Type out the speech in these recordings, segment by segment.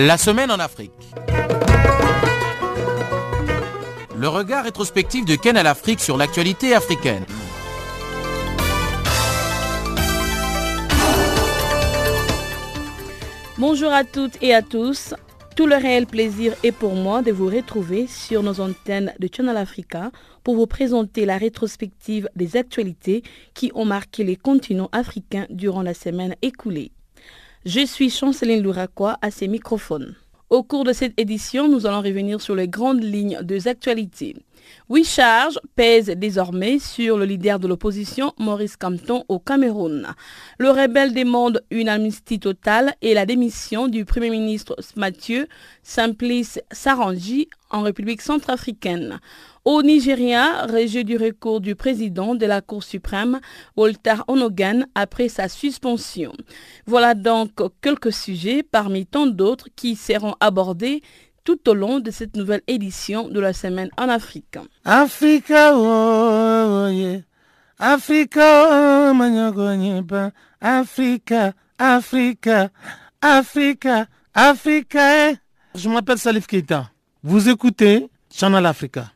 La semaine en Afrique. Le regard rétrospectif de Ken à l'Afrique sur l'actualité africaine. Bonjour à toutes et à tous. Tout le réel plaisir est pour moi de vous retrouver sur nos antennes de Channel Africa pour vous présenter la rétrospective des actualités qui ont marqué les continents africains durant la semaine écoulée. Je suis Chanceline Louraquois à ces microphones. Au cours de cette édition, nous allons revenir sur les grandes lignes des actualités. Huit charges pèsent désormais sur le leader de l'opposition, Maurice Campton, au Cameroun. Le rebelle demande une amnistie totale et la démission du Premier ministre Mathieu Simplice Sarangi en République centrafricaine. Au Nigeria, rejet du recours du président de la Cour suprême, Walter Onogan, après sa suspension. Voilà donc quelques sujets parmi tant d'autres qui seront abordés tout au long de cette nouvelle édition de la semaine en Afrique. Africa, oh, yeah. Africa, oh, Africa, Africa, Africa, Africa. Je m'appelle Salif Keita. Vous écoutez Channel Africa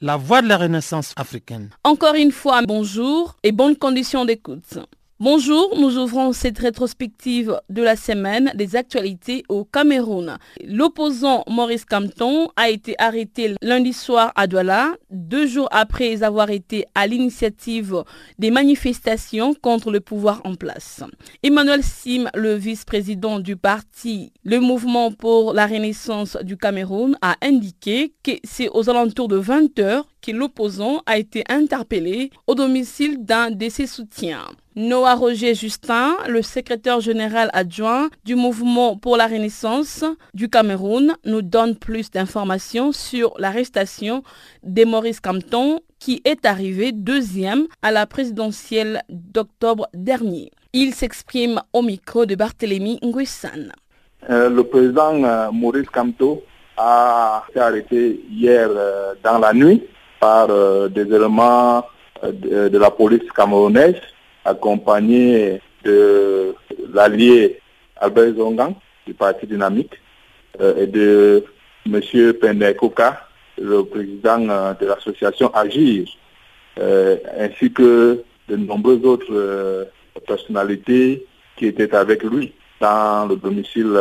la voix de la renaissance africaine. Encore une fois, bonjour et bonnes conditions d'écoute. Bonjour, nous ouvrons cette rétrospective de la semaine des actualités au Cameroun. L'opposant Maurice Campton a été arrêté lundi soir à Douala, deux jours après avoir été à l'initiative des manifestations contre le pouvoir en place. Emmanuel Sim, le vice-président du parti Le Mouvement pour la Renaissance du Cameroun, a indiqué que c'est aux alentours de 20 heures que l'opposant a été interpellé au domicile d'un de ses soutiens. Noah Roger Justin, le secrétaire général adjoint du mouvement pour la Renaissance du Cameroun, nous donne plus d'informations sur l'arrestation de Maurice Campton qui est arrivé deuxième à la présidentielle d'octobre dernier. Il s'exprime au micro de Barthélemy Nguessan. Euh, le président euh, Maurice Campton a été arrêté hier euh, dans la nuit par des éléments de la police camerounaise accompagné de l'allié Albert Zongang du Parti Dynamique euh, et de M. Pendekoka, le président euh, de l'association Agir, euh, ainsi que de nombreuses autres personnalités qui étaient avec lui dans le domicile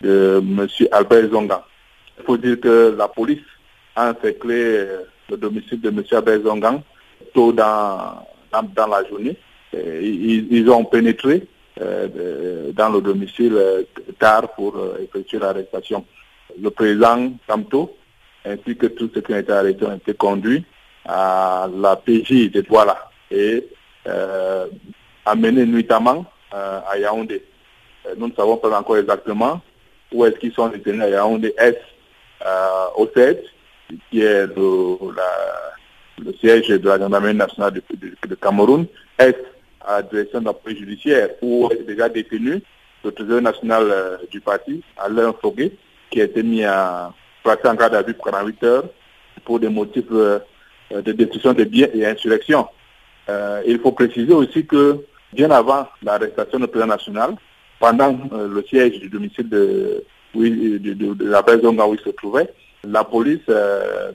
de M. Albert Zongang. Il faut dire que la police a encerclé le domicile de M. Albert Zongang tôt dans, dans la journée euh, ils, ont pénétré euh, dans le domicile euh, tard pour effectuer l'arrestation. Le président Samto ainsi que tous ceux qui ont été arrêtés ont été conduits à la PJ de Douala et amenés nuitamment à Yaoundé. Nous ne savons pas encore exactement où est-ce qu'ils sont détenus à Yaoundé. Est-ce au 7, qui est le, siège de la gendarmerie nationale de, Cameroun? Est à direction de police judiciaire où est déjà détenu le trésorier national euh, du parti, Alain Foguet, qui a été mis à placer en garde à vue pour 48 heures pour des motifs euh, de destruction de biens et insurrection. Euh, il faut préciser aussi que bien avant l'arrestation du président national, pendant le siège du domicile de, la maison où il se trouvait, la police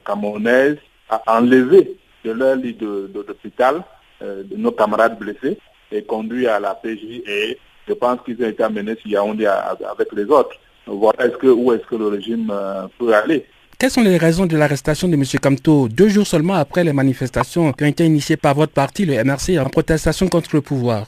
camerounaise a enlevé de leur lit d'hôpital euh, de nos camarades blessés et conduits à la PJ et je pense qu'ils ont été amenés sur Yaoundé avec les autres. Voir est-ce que, où est-ce que le régime euh, peut aller? Quelles sont les raisons de l'arrestation de M. Kamto deux jours seulement après les manifestations qui ont été initiées par votre parti, le MRC, en protestation contre le pouvoir?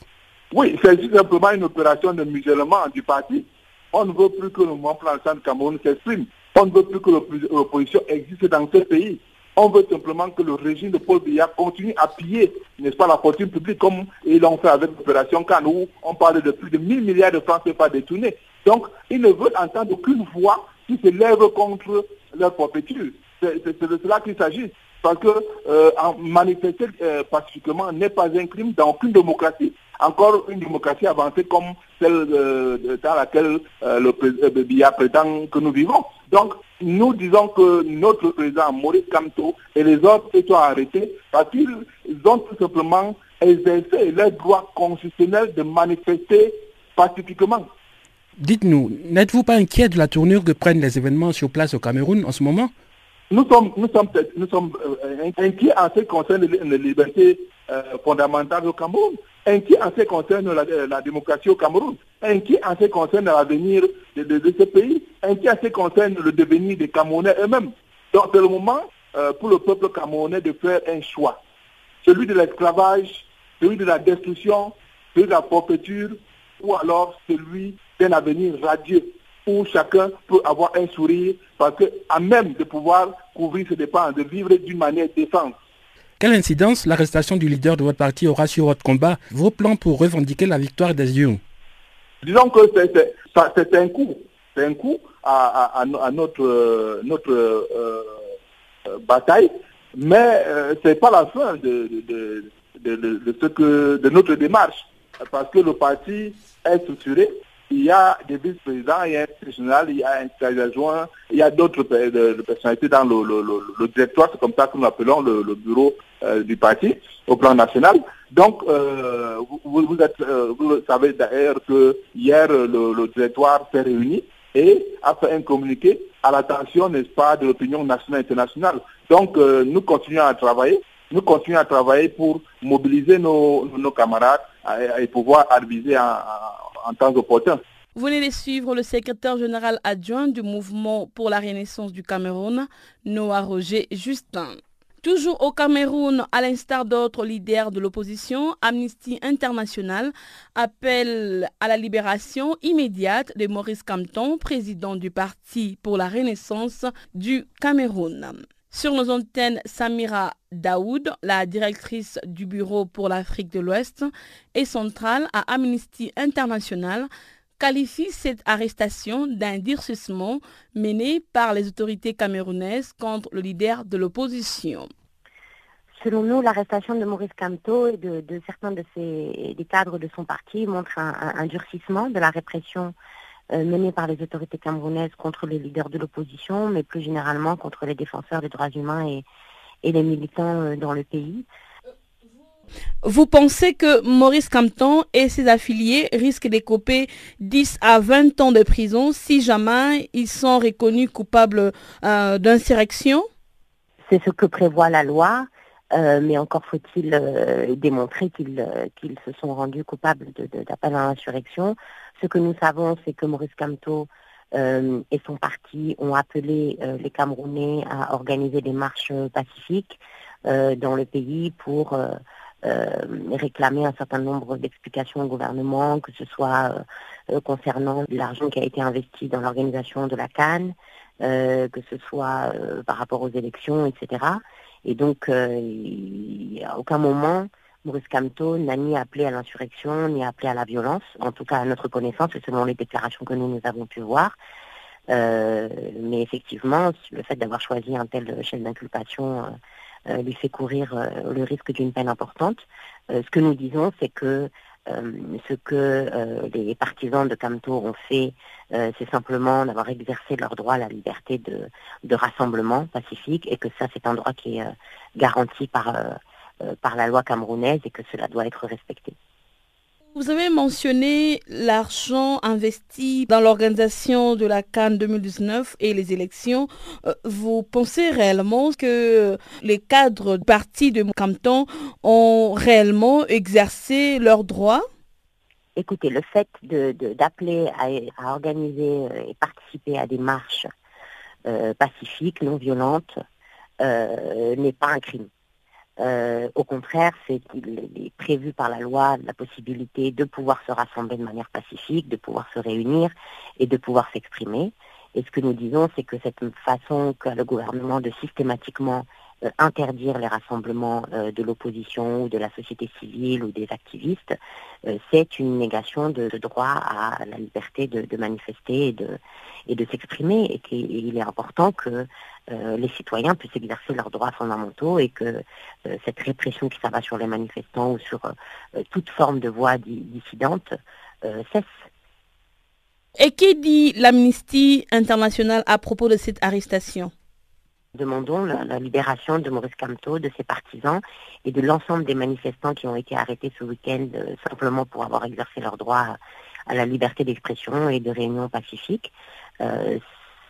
Oui, c'est simplement une opération de musulman du parti. On ne veut plus que le mouvement plan Cameroun s'exprime. On ne veut plus que l'opposition existe dans ce pays. On veut simplement que le régime de Paul Biya continue à piller, n'est-ce pas, la fortune publique comme ils l'ont fait avec l'opération Cannes où on parle de plus de 1000 milliards de francs CFA détournés. Donc, ils ne veulent entendre aucune voix qui se lève contre leur propriété. C'est de cela qu'il s'agit. Parce que euh, manifester euh, pacifiquement n'est pas un crime dans aucune démocratie. Encore une démocratie avancée comme celle euh, dans laquelle le président prétend que nous vivons. Donc, nous disons que notre président Maurice Kamto et les autres sont arrêtés parce qu'ils ont tout simplement exercé leur droit constitutionnel de manifester pacifiquement. Dites-nous, n'êtes-vous pas inquiet de la tournure que prennent les événements sur place au Cameroun en ce moment? Nous sommes, nous sommes, nous sommes euh, inquiets en ce qui concerne les, libertés euh, fondamentales au Cameroun, inquiets en ce qui concerne la, démocratie au Cameroun, inquiets en ce qui concerne l'avenir de, ce pays, inquiets en ce qui concerne le devenir des Camerounais eux-mêmes. Donc c'est le moment euh, pour le peuple camerounais de faire un choix. Celui de l'esclavage, celui de la destruction, celui de la forfaiture, ou alors celui d'un avenir radieux où chacun peut avoir un sourire parce qu'à même de pouvoir couvrir ses dépenses, de vivre d'une manière décente. Quelle incidence l'arrestation du leader de votre parti aura sur votre combat, vos plans pour revendiquer la victoire des urnes Disons que c'est un coup, c'est un coup à, notre, notre euh, euh, bataille, mais euh, ce n'est pas la fin de, notre démarche, parce que le parti est structuré, il y a des vice-présidents, il y a un général, il y a un adjoint, il y a d'autres personnalités dans le, directoire, c'est comme ça que nous appelons le, bureau euh, du parti au plan national. Donc, euh, vous, euh, savez d'ailleurs que hier, le, directoire s'est réuni et a fait un communiqué à l'attention, n'est-ce pas, de l'opinion nationale et internationale. Donc, nous continuons à travailler. Nous continuons à travailler pour mobiliser nos, camarades et, pouvoir aviser en temps opportun. Vous venez suivre le secrétaire général adjoint du mouvement pour la renaissance du Cameroun, Noah Roger Justin. Toujours au Cameroun, à l'instar d'autres leaders de l'opposition, Amnesty International appelle à la libération immédiate de Maurice Campton, président du Parti pour la Renaissance du Cameroun. Sur nos antennes, Samira Daoud, la directrice du Bureau pour l'Afrique de l'Ouest et centrale à Amnesty International, qualifie cette arrestation d'un durcissement mené par les autorités camerounaises contre le leader de l'opposition. Selon nous, l'arrestation de Maurice Kamto et de, certains de ses, des cadres de son parti montre un durcissement de la répression euh, menée par les autorités camerounaises contre les leaders de l'opposition, mais plus généralement contre les défenseurs des droits humains et, les militants euh, dans le pays. Vous pensez que Maurice Campton et ses affiliés risquent d'écoper 10 à 20 ans de prison si jamais ils sont reconnus coupables euh, d'insurrection? C'est ce que prévoit la loi, mais encore faut-il démontrer qu'ils se sont rendus coupables d'appel à l'insurrection. Ce que nous savons, c'est que Maurice euh, et son parti ont appelé euh, les Camerounais à organiser des marches pacifiques euh, dans le pays pour réclamer un certain nombre d'explications au gouvernement, que ce soit concernant l'argent qui a été investi dans l'organisation de la Cannes, que ce soit par rapport aux élections, etc. Et donc, à aucun moment, Maurice Kamto n'a ni appelé à l'insurrection, ni appelé à la violence, en tout cas à notre connaissance et selon les déclarations que nous, nous avons pu voir. Euh, mais effectivement, le fait d'avoir choisi un tel chef d'inculpation euh, euh, lui fait courir le risque d'une peine importante. ce que nous disons, c'est que ce que les partisans de Kamto ont fait, c'est simplement d'avoir exercé leur droit à la liberté de, rassemblement pacifique et que ça, c'est un droit qui est garanti euh, par la loi camerounaise et que cela doit être respecté. Vous avez mentionné l'argent investi dans l'organisation de la Cannes 2019 et les élections. Euh, vous pensez réellement que les cadres du parti de Campton ont réellement exercé leurs droits? Écoutez, le fait d'appeler à, organiser euh, et participer à des marches pacifiques, non violentes, n'est pas un crime. Euh, au contraire, c'est qu'il est prévu par la loi la possibilité de pouvoir se rassembler de manière pacifique, de pouvoir se réunir et de pouvoir s'exprimer. Et ce que nous disons, c'est que cette façon qu'a le gouvernement de systématiquement interdire les rassemblements euh, de l'opposition ou de la société civile ou des activistes, c'est une négation de, droit à la liberté de, manifester et de, et de s'exprimer. Et qu'il est important que euh, les citoyens puissent exercer leurs droits fondamentaux et que euh, cette répression qui s'abat sur les manifestants ou sur euh, toute forme de voix dissidente cesse. Et qui dit l'amnistie internationale à propos de cette arrestation? Demandons la, libération de Maurice Camteau, de ses partisans et de l'ensemble des manifestants qui ont été arrêtés ce week-end simplement pour avoir exercé leur droit à la liberté d'expression et de réunion pacifique.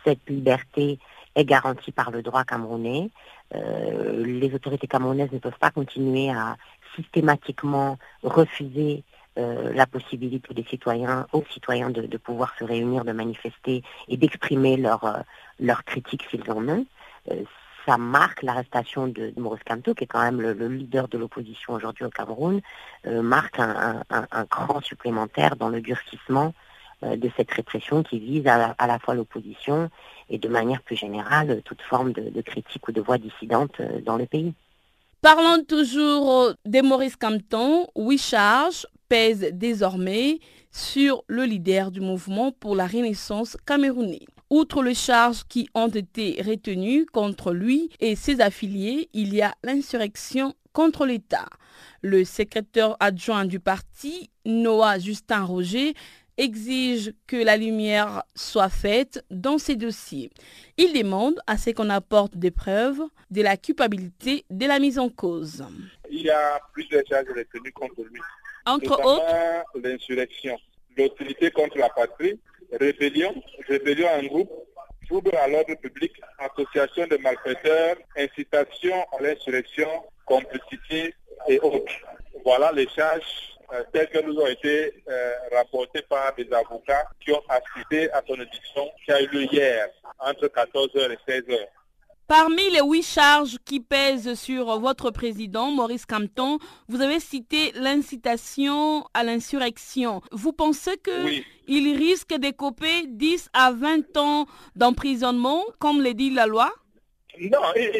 cette liberté est garantie par le droit camerounais. les autorités camerounaises ne peuvent pas continuer à systématiquement refuser euh, la possibilité des citoyens, aux citoyens de, pouvoir se réunir, de manifester et d'exprimer leur, euh, leur critique s'ils en ont. Euh, ça marque l'arrestation de, Maurice Kamto, qui est quand même le, leader de l'opposition aujourd'hui au Cameroun, marque un, un, cran supplémentaire dans le durcissement de cette répression qui vise à, la fois l'opposition et de manière plus générale toute forme de, critique ou de voix dissidente dans le pays. Parlons toujours de Maurice Campton. Oui, charge pèse désormais sur le leader du mouvement pour la Renaissance camerounais. Outre les charges qui ont été retenues contre lui et ses affiliés, il y a l'insurrection contre l'État. Le secrétaire adjoint du parti, Noah Justin Roger, exige que la lumière soit faite dans ces dossiers. Il demande à ce qu'on apporte des preuves de la culpabilité de la mise en cause. Il y a plusieurs charges retenues contre lui entre autres l'insurrection, l'autorité contre la patrie, rébellion, rébellion en groupe, trouble à l'ordre public, association de malfaiteurs, incitation à l'insurrection, complicité et autres. Voilà les charges euh, telles que nous ont été euh, rapportées par des avocats qui ont assisté à son édition qui a eu lieu hier entre 14h et 16h. Parmi les huit charges qui pèsent sur votre président, Maurice Campton, vous avez cité l'incitation à l'insurrection. Vous pensez qu'il risque d'écoper 10 à 20 ans d'emprisonnement, comme le dit la loi? Non, il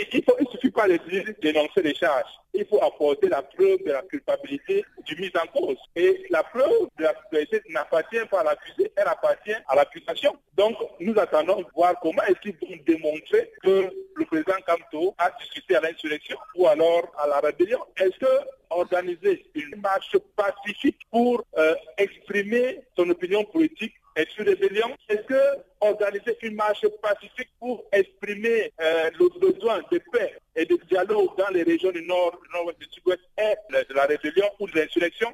ne suffit pas de dénoncer les charges il faut apporter la preuve de la culpabilité du mise en cause. Et la preuve de la culpabilité n'appartient pas à l'accusé, elle appartient à l'accusation. Donc, nous attendons de voir comment est-ce qu'ils vont démontrer que le président Kamto a discuté à l'insurrection ou alors à la rébellion. Est-ce que organiser une marche pacifique pour euh, exprimer son opinion politique est une rébellion Est-ce que organiser une marche pacifique pour exprimer euh, le besoin de paix et de dialogue dans les régions du nord, du nord-ouest, du sud-ouest est de la rébellion ou de l'insurrection?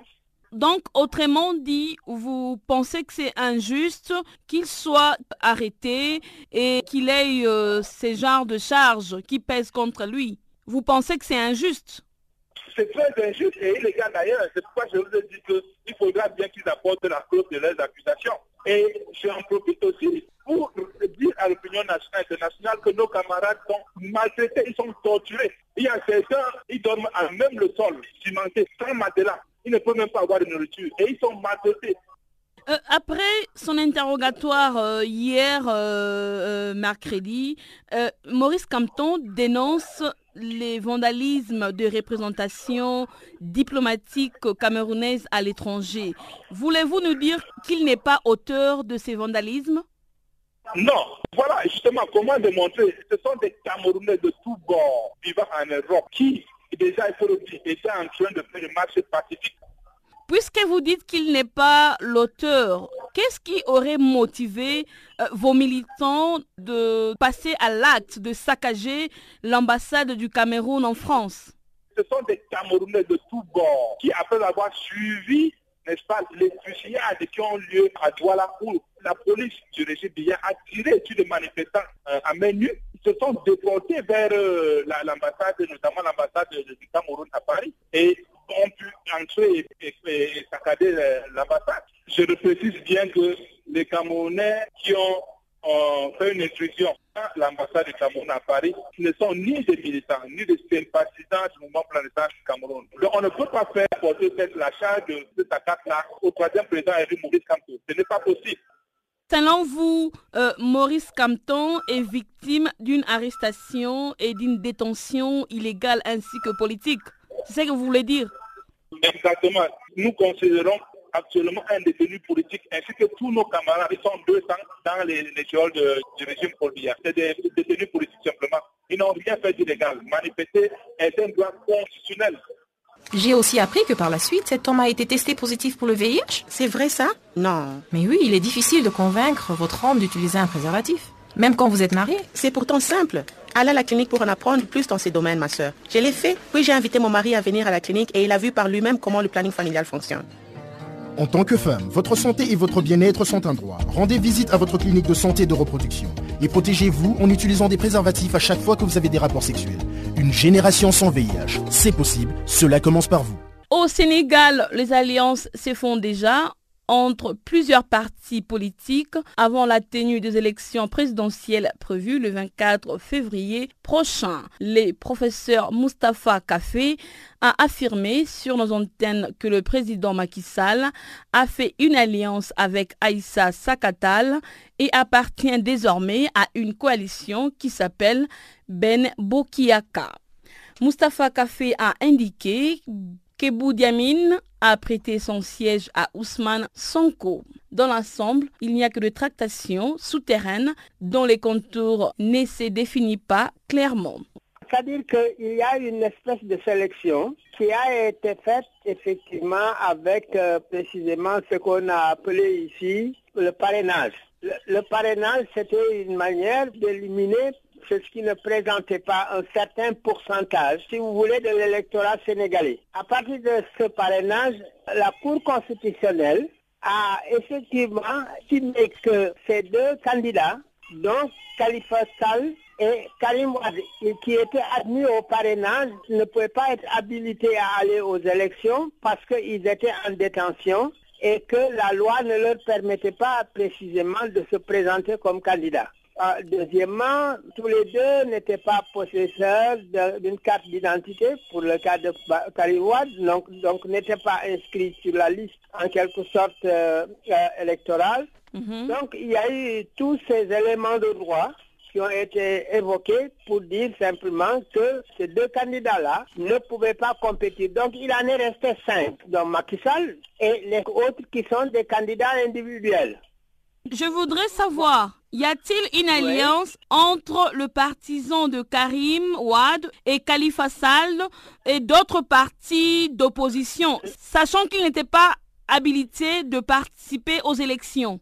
Donc, autrement dit, vous pensez que c'est injuste qu'il soit arrêté et qu'il ait euh, ces genres de charges qui pèsent contre lui? Vous pensez que c'est injuste? C'est très injuste et illégal d'ailleurs. C'est pourquoi je vous ai dit qu'il faudra bien qu'ils apportent la clause de leurs accusations. Et j'en profite aussi pour dire à l'opinion nationale et internationale que nos camarades sont maltraités, ils sont torturés. Il y a certains, ils dorment à même le sol, cimenté, sans matelas. Ils ne peuvent même pas avoir de nourriture. Et ils sont maltraités. Euh, après son interrogatoire euh, hier, euh, mercredi, Maurice Campton dénonce les vandalismes de représentation diplomatique camerounaise à l'étranger. Voulez-vous nous dire qu'il n'est pas auteur de ces vandalismes? Non. Voilà justement comment démontrer? Ce sont des Camerounais de tous bords vivant en Europe qui, déjà, il faut le dire, en train de faire une marche pacifique Puisque vous dites qu'il n'est pas l'auteur, qu'est-ce qui aurait motivé euh, vos militants de passer à l'acte de saccager l'ambassade du Cameroun en France? Ce sont des Camerounais de tous bords qui, après avoir suivi, n'est-ce pas, les fusillades qui ont lieu à Douala où la police du régime a tiré sur les manifestants euh, à main nue, se sont déportés vers euh, l'ambassade, notamment l'ambassade du Cameroun à Paris. Et ont pu entrer et, saccader l'ambassade. Je le précise bien que les Camerounais qui ont fait une intrusion à l'ambassade du Cameroun à Paris ne sont ni des militants, ni des sympathisants du mouvement planétaire du Cameroun. Donc on ne peut pas faire porter la charge de cette attaque-là au troisième président Eric Maurice Kamto. Ce n'est pas possible. Selon vous, euh, Maurice Campton est victime d'une arrestation et d'une détention illégale ainsi que politique? C'est ce que vous voulez dire Exactement. Nous considérons actuellement un détenu politique ainsi que tous nos camarades, ils sont 200 dans les, les de, du régime policier. C'est des détenus politiques simplement. Ils n'ont rien fait d'illégal. Manifester est un droit constitutionnel. J'ai aussi appris que par la suite, cet homme a été testé positif pour le VIH. C'est vrai ça? Non. Mais oui, il est difficile de convaincre votre homme d'utiliser un préservatif. Même quand vous êtes marié. C'est pourtant simple. Allez à la clinique pour en apprendre plus dans ces domaines, ma soeur. Je l'ai fait, puis j'ai invité mon mari à venir à la clinique et il a vu par lui-même comment le planning familial fonctionne. En tant que femme, votre santé et votre bien-être sont un droit. Rendez visite à votre clinique de santé et de reproduction. Et protégez-vous en utilisant des préservatifs à chaque fois que vous avez des rapports sexuels. Une génération sans VIH, c'est possible. Cela commence par vous. Au Sénégal, les alliances se font déjà entre plusieurs partis politiques avant la tenue des élections présidentielles prévues le 24 février prochain. Le professeur Mustapha Kafé a affirmé sur nos antennes que le président Macky Sall a fait une alliance avec Aïssa Sakatal et appartient désormais à une coalition qui s'appelle Ben Bokiaka. Mustapha Kafé a indiqué que Diamine a prêté son siège à Ousmane Sonko. Dans l'ensemble, il n'y a que de tractations souterraines dont les contours ne se définissent pas clairement. C'est-à-dire qu'il y a une espèce de sélection qui a été faite effectivement avec euh, précisément ce qu'on a appelé ici le parrainage. le parrainage, c'était une manière d'éliminer ce qui ne présentait pas un certain pourcentage, si vous voulez, de l'électorat sénégalais. À partir de ce parrainage, la Cour constitutionnelle a effectivement estimé que ces deux candidats, donc Khalifa Sall et Karim Wad, qui étaient admis au parrainage, ne pouvaient pas être habilités à aller aux élections parce qu'ils étaient en détention et que la loi ne leur permettait pas précisément de se présenter comme candidats. Ah, deuxièmement, tous les deux n'étaient pas possesseurs d'une carte d'identité pour le cas de Kariwad, donc, donc n'étaient pas inscrits sur la liste en quelque sorte euh, euh, électorale. Mhm. Donc il y a eu tous ces éléments de droit qui ont été évoqués pour dire simplement que ces deux candidats-là ne pouvaient pas compétir. Donc il en est resté cinq, donc Macky Sall et les autres qui sont des candidats individuels. Je voudrais savoir, y a-t-il une alliance entre le partisan de Karim Ouad et Khalifa Sall et d'autres partis d'opposition, sachant qu'ils n'étaient pas habilités de participer aux élections?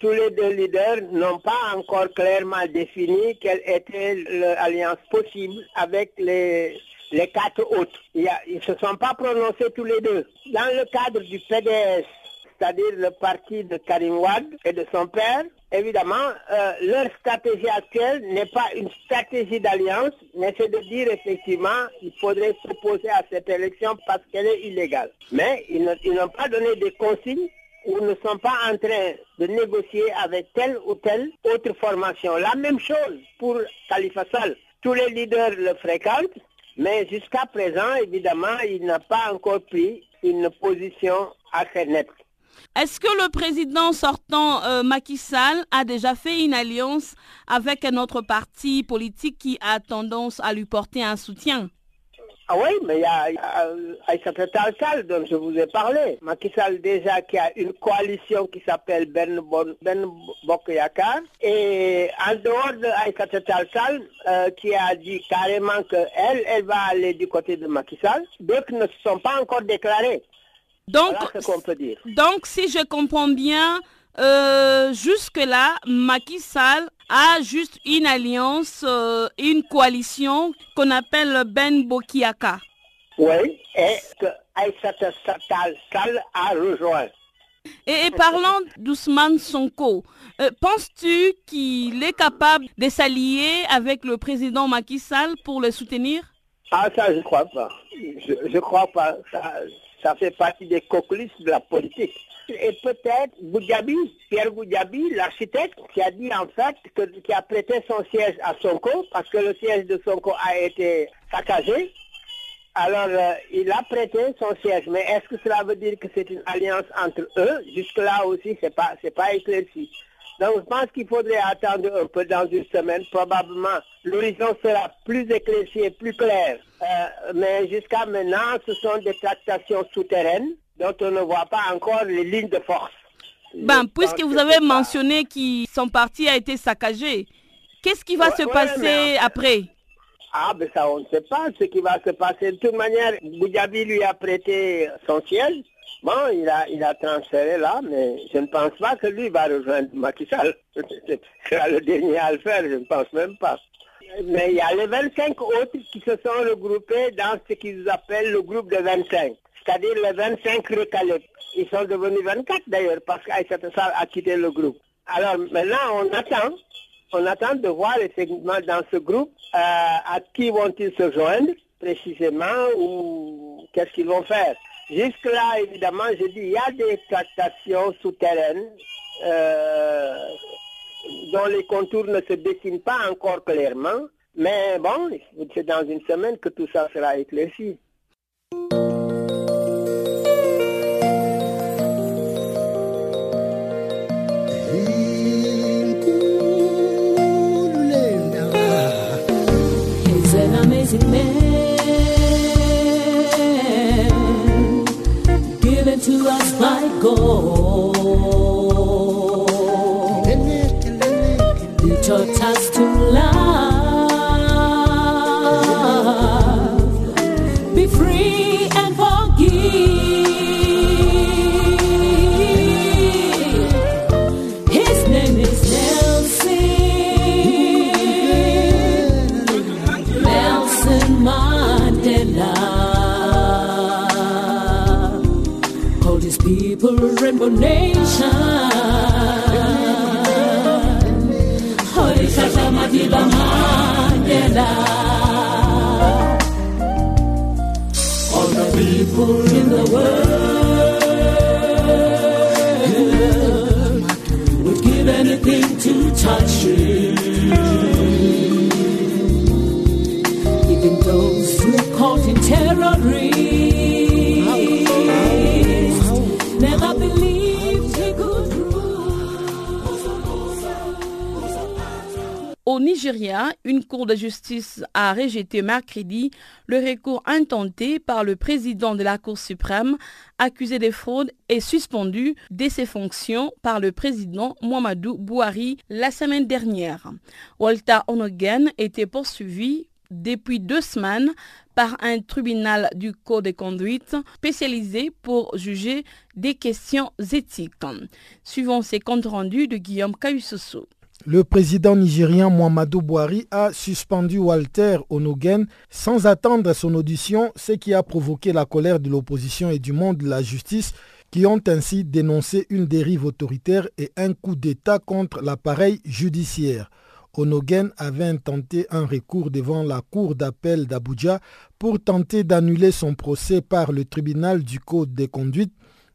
Tous les deux leaders n'ont pas encore clairement défini quelle était l'alliance possible avec les, les quatre autres. Ils ne se sont pas prononcés tous les deux. Dans le cadre du PDS, c'est-à-dire le parti de Karim Wad et de son père, évidemment, euh, leur stratégie actuelle n'est pas une stratégie d'alliance, mais c'est de dire effectivement qu'il faudrait s'opposer à cette élection parce qu'elle est illégale. Mais ils n'ont pas donné de consignes ou ne sont pas en train de négocier avec telle ou telle autre formation. La même chose pour Khalifa Sall. Tous les leaders le fréquentent, mais jusqu'à présent, évidemment, il n'a pas encore pris une position assez nette. Est-ce que le président sortant euh, Macky Sall a déjà fait une alliance avec un autre parti politique qui a tendance à lui porter un soutien? Ah oui, mais il y a, Aïssata Sall dont je vous ai parlé. Macky Sall déjà qui a une coalition qui s'appelle Ben, bon. Et en dehors de Aïssata Sall, euh, qui a dit carrément qu'elle, elle va aller du côté de Macky Sall, d'autres ne se sont pas encore déclarés. Donc, donc si je comprends bien, euh, jusque-là, Macky Sall a juste une alliance, euh, une coalition qu'on appelle Ben Bokiaka. Oui, et que Aïssata Sall a rejoint. Et, parlant d'Ousmane Sonko, euh, penses-tu qu'il est capable de s'allier avec le président Macky Sall pour le soutenir? Ah, ça, je ne crois pas. Je ne crois pas. Ça, ça fait partie des coquelisses de la politique. Et peut-être Goudjabi, Pierre Goudjabi, l'architecte, qui a dit en fait, que, qui a prêté son siège à Sonko, parce que le siège de Sonko a été saccagé. Alors, euh, il a prêté son siège. Mais est-ce que cela veut dire que c'est une alliance entre eux? Jusque-là aussi, ce n'est pas éclairci. Donc je pense qu'il faudrait attendre un peu dans une semaine. Probablement, l'horizon sera plus éclairci et plus clair. Euh, mais jusqu'à maintenant, ce sont des tractations souterraines dont on ne voit pas encore les lignes de force. Ben, puisque vous avez mentionné que son parti a été saccagé, qu'est-ce qui va se passer après? Ah, ben ça, on ne sait pas ce qui va se passer. De toute manière, Boudjabi lui a prêté son ciel. Bon, il a, il a transféré là, mais je ne pense pas que lui va rejoindre Macky Sall. C'est le dernier à le faire, je ne pense même pas. Mais il y a les 25 autres qui se sont regroupés dans ce qu'ils appellent le groupe de 25. c'est-à-dire les 25 recalés. Ils sont devenus 24 d'ailleurs, parce qu'Aïssata Sall a quitté le groupe. Alors maintenant, on attend, on attend de voir effectivement dans ce groupe euh, à qui vont-ils se joindre précisément ou qu'est-ce qu'ils vont faire. Jusque-là, évidemment, je dis, il y a des tractations souterraines euh, dont les contours ne se dessinent pas encore clairement. Mais bon, c'est dans une semaine que tout ça sera éclairci. Au Nigeria, une cour de justice a rejeté mercredi le recours intenté par le président de la Cour suprême accusé de fraude et suspendu de ses fonctions par le président Muhammadu Buhari la semaine dernière. Walter Onogen était poursuivi depuis deux semaines par un tribunal du code de conduite spécialisé pour juger des questions éthiques. Suivant ces comptes rendus de Guillaume Kayusoso. Le président nigérien Muhammadu Buhari a suspendu Walter Onogen sans attendre son audition, ce qui a provoqué la colère de l'opposition et du monde de la justice qui ont ainsi dénoncé une dérive autoritaire et un coup d'État contre l'appareil judiciaire. Onogen avait intenté un recours devant la Cour d'appel d'Abuja pour tenter d'annuler son procès par le tribunal du Code des conduites,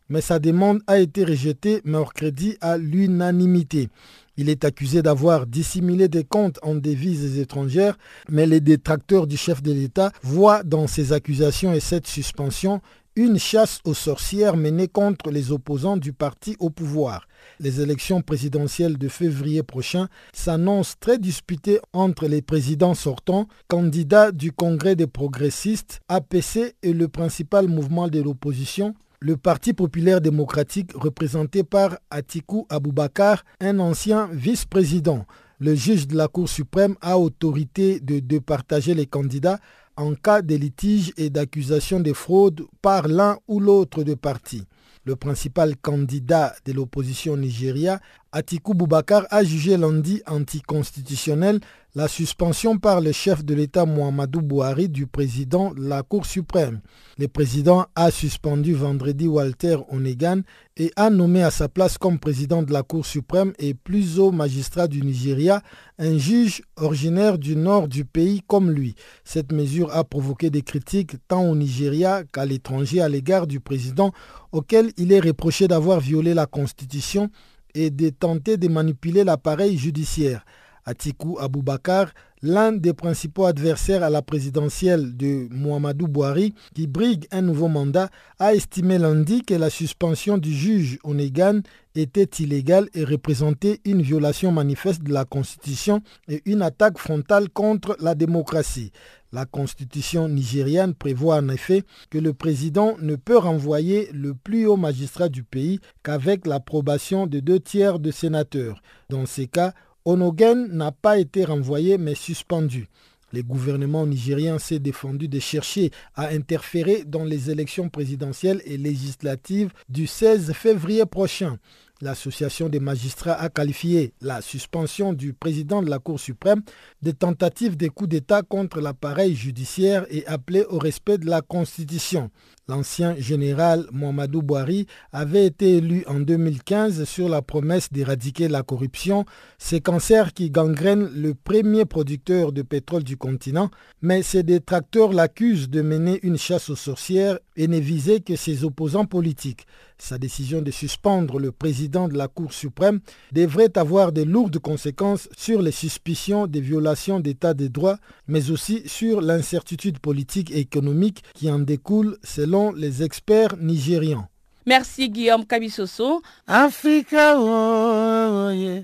mais sa demande a été rejetée mercredi à l'unanimité. Il est accusé d'avoir dissimulé des comptes en devises étrangères, mais les détracteurs du chef de l'État voient dans ces accusations et cette suspension une chasse aux sorcières menée contre les opposants du parti au pouvoir. Les élections présidentielles de février prochain s'annoncent très disputées entre les présidents sortants, candidats du Congrès des progressistes, APC et le principal mouvement de l'opposition, le Parti populaire démocratique représenté par Atiku Abubakar, un ancien vice-président. Le juge de la Cour suprême a autorité de départager les candidats en cas de litige et d'accusation de fraude par l'un ou l'autre des partis. Le principal candidat de l'opposition Nigeria, Atiku Bubakar, a jugé lundi anticonstitutionnel la suspension par le chef de l'État Muhammadu Buhari du président de la Cour suprême. Le président a suspendu vendredi Walter Onegan et a nommé à sa place comme président de la Cour suprême et plus haut magistrat du Nigeria un juge originaire du nord du pays comme lui. Cette mesure a provoqué des critiques tant au Nigeria qu'à l'étranger à l'égard du président auquel il est reproché d'avoir violé la Constitution et de tenter de manipuler l'appareil judiciaire. Atiku Abubakar, l'un des principaux adversaires à la présidentielle de Muhammadu Buhari, qui brigue un nouveau mandat, a estimé lundi que la suspension du juge Onegan était illégale et représentait une violation manifeste de la Constitution et une attaque frontale contre la démocratie. La constitution nigériane prévoit en effet que le président ne peut renvoyer le plus haut magistrat du pays qu'avec l'approbation de deux tiers de sénateurs. Dans ces cas, Onogen n'a pas été renvoyé mais suspendu. Le gouvernement nigérien s'est défendu de chercher à interférer dans les élections présidentielles et législatives du 16 février prochain. L'association des magistrats a qualifié la suspension du président de la Cour suprême de tentative de coup d'État contre l'appareil judiciaire et appelé au respect de la Constitution. L'ancien général Mohamedou Bouhari avait été élu en 2015 sur la promesse d'éradiquer la corruption, ces cancers qui gangrènent le premier producteur de pétrole du continent, mais ses détracteurs l'accusent de mener une chasse aux sorcières et n'est visé que ses opposants politiques. Sa décision de suspendre le président de la Cour suprême devrait avoir de lourdes conséquences sur les suspicions des violations d'état de droit, mais aussi sur l'incertitude politique et économique qui en découle selon les experts nigérians. Merci Guillaume Kabisoso. Africa, oh, yeah.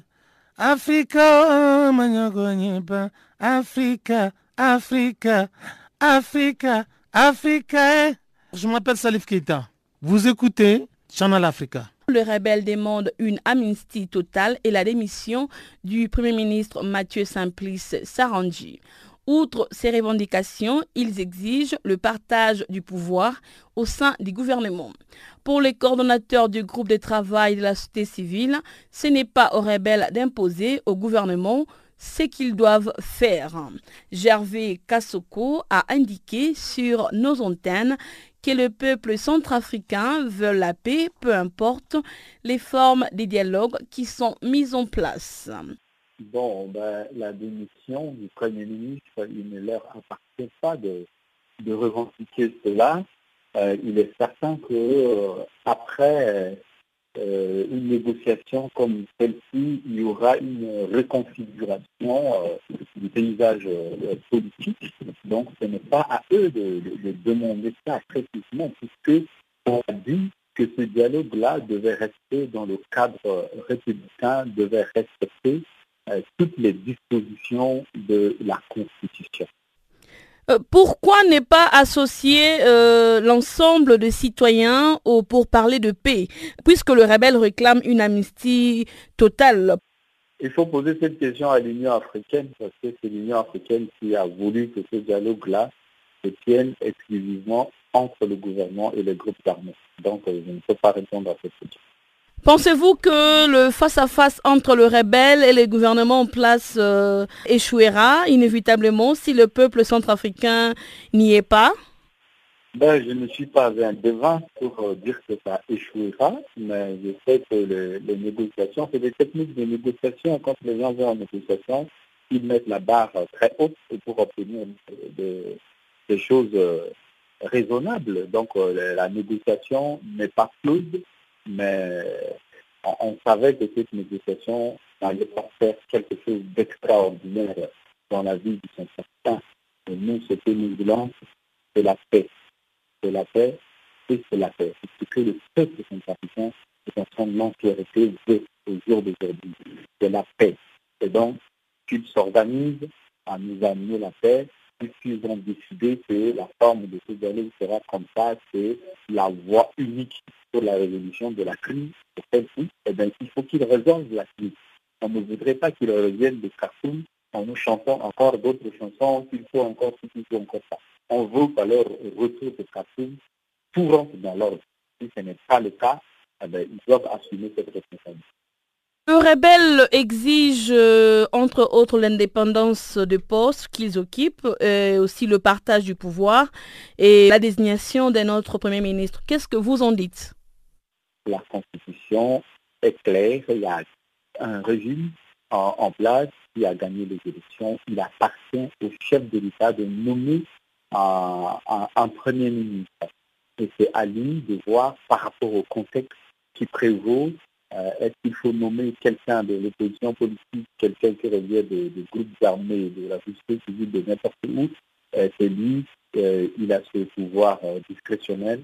Africa, oh, Africa, Africa, Africa, Africa. Je m'appelle Salif Keita. Vous écoutez Channel Africa. Le rebelle demande une amnistie totale et la démission du Premier ministre Mathieu Simplice Sarangi. Outre ces revendications, ils exigent le partage du pouvoir au sein du gouvernement. Pour les coordonnateurs du groupe de travail de la société civile, ce n'est pas aux rebelles d'imposer au gouvernement ce qu'ils doivent faire. Gervais Kassoko a indiqué sur nos antennes que le peuple centrafricain veut la paix, peu importe les formes des dialogues qui sont mises en place. Bon, ben, la démission du Premier ministre, il ne leur appartient pas de, de revendiquer cela. Euh, il est certain que euh, après euh, une négociation comme celle-ci, il y aura une reconfiguration euh, du paysage euh, politique. Donc ce n'est pas à eux de, demander ça précisément, puisque on a dit que ce dialogue-là devait rester dans le cadre républicain, devait respecter toutes les dispositions de la Constitution. Euh, pourquoi ne pas associer euh, l'ensemble des citoyens pour parler de paix, puisque le rebelle réclame une amnistie totale? Il faut poser cette question à l'Union africaine, parce que c'est l'Union africaine qui a voulu que ce dialogue-là se tienne exclusivement entre le gouvernement et les groupes armés. Donc, euh, je ne peux pas répondre à cette question. Pensez-vous que le face-à-face entre le rebelle et les gouvernements en place euh, échouera inévitablement si le peuple centrafricain n'y est pas? Ben, Je ne suis pas un devin pour euh, dire que ça échouera, mais je sais que les négociations, c'est des techniques de négociation. Quand les gens vont en négociation, ils mettent la barre très haute pour obtenir des, choses euh, raisonnables. Donc la négociation n'est pas fluide mais on, savait que cette négociation n'allait pas faire quelque chose d'extraordinaire dans la vie du Saint-Certain. Et nous, ce que nous c'est la paix. C'est la paix c'est la paix. C'est ce que le peuple saint-africain est en train de l'entièreté au jour d'aujourd'hui. C'est la paix. Et donc, qu'ils s'organisent à nous amener la paix, puisqu'ils ont décidé que la forme de ce dialogue sera comme ça, c'est la voie unique pour la résolution de la crise pour celle-ci, eh bien, il faut qu'ils résolvent la crise. On ne voudrait pas qu'ils reviennent de Khartoum en nous chantant encore d'autres chansons, qu'il faut encore ci, qu'il faut encore ça. On veut qu'à leur retour de Khartoum, tout rentre dans l'ordre. Si ce n'est pas le cas, eh bien, ils doivent assumer cette responsabilité. Le rebelle exige, euh, entre autres, l'indépendance des postes qu'ils occupent, et aussi le partage du pouvoir et la désignation d'un autre Premier ministre. Qu'est-ce que vous en dites? La Constitution est claire, il y a un régime en, place qui a gagné les élections. Il appartient au chef de l'État de nommer un Premier ministre. Et c'est à lui de voir par rapport au contexte qui prévaut euh, est-ce qu'il faut nommer quelqu'un de l'opposition politique, quelqu'un qui revient des, groupes armés, de la société civile, de n'importe où euh, C'est lui, euh, il a ce pouvoir discrétionnel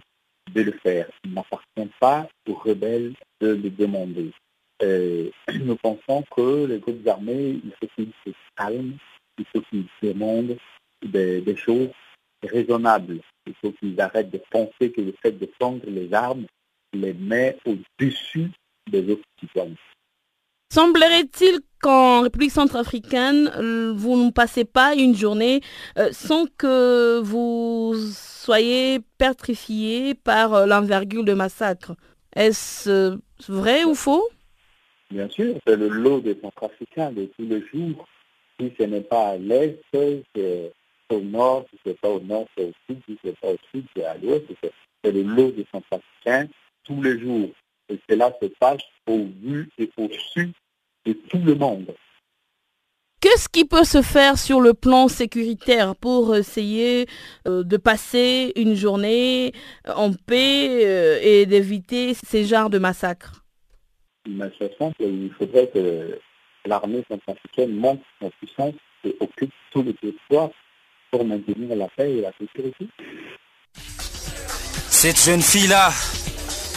de le faire. Il n'appartient pas aux rebelles de le demander. nous pensons que les groupes armés, il faut qu'ils se calment, il faut qu'ils demandent des choses raisonnables. Il faut qu'ils arrêtent de penser que le fait de prendre les armes les met au-dessus des autres citoyens. Semblerait-il qu'en République centrafricaine, euh, vous ne passez pas une journée euh, sans que vous soyez petrifié par euh, l'envergure de massacre. Est-ce vrai ou faux? Bien sûr, c'est le lot des centrafricains de tous les jours. Si ce n'est pas à l'est, c'est au nord, si ce n'est pas au nord, c'est au sud, si ce n'est pas au sud, c'est à l'ouest. C'est le lot des centrafricains tous les jours. Et cela se passe au vu et au su de tout le monde. Qu'est-ce qui peut se faire sur le plan sécuritaire pour essayer euh, de passer une journée en paix euh, et d'éviter ces genres de massacres? Mais c'est simple, il faudrait que l'armée centrafricaine monte en puissance et occupe tous les territoires pour maintenir la paix et la sécurité. Cette jeune fille-là,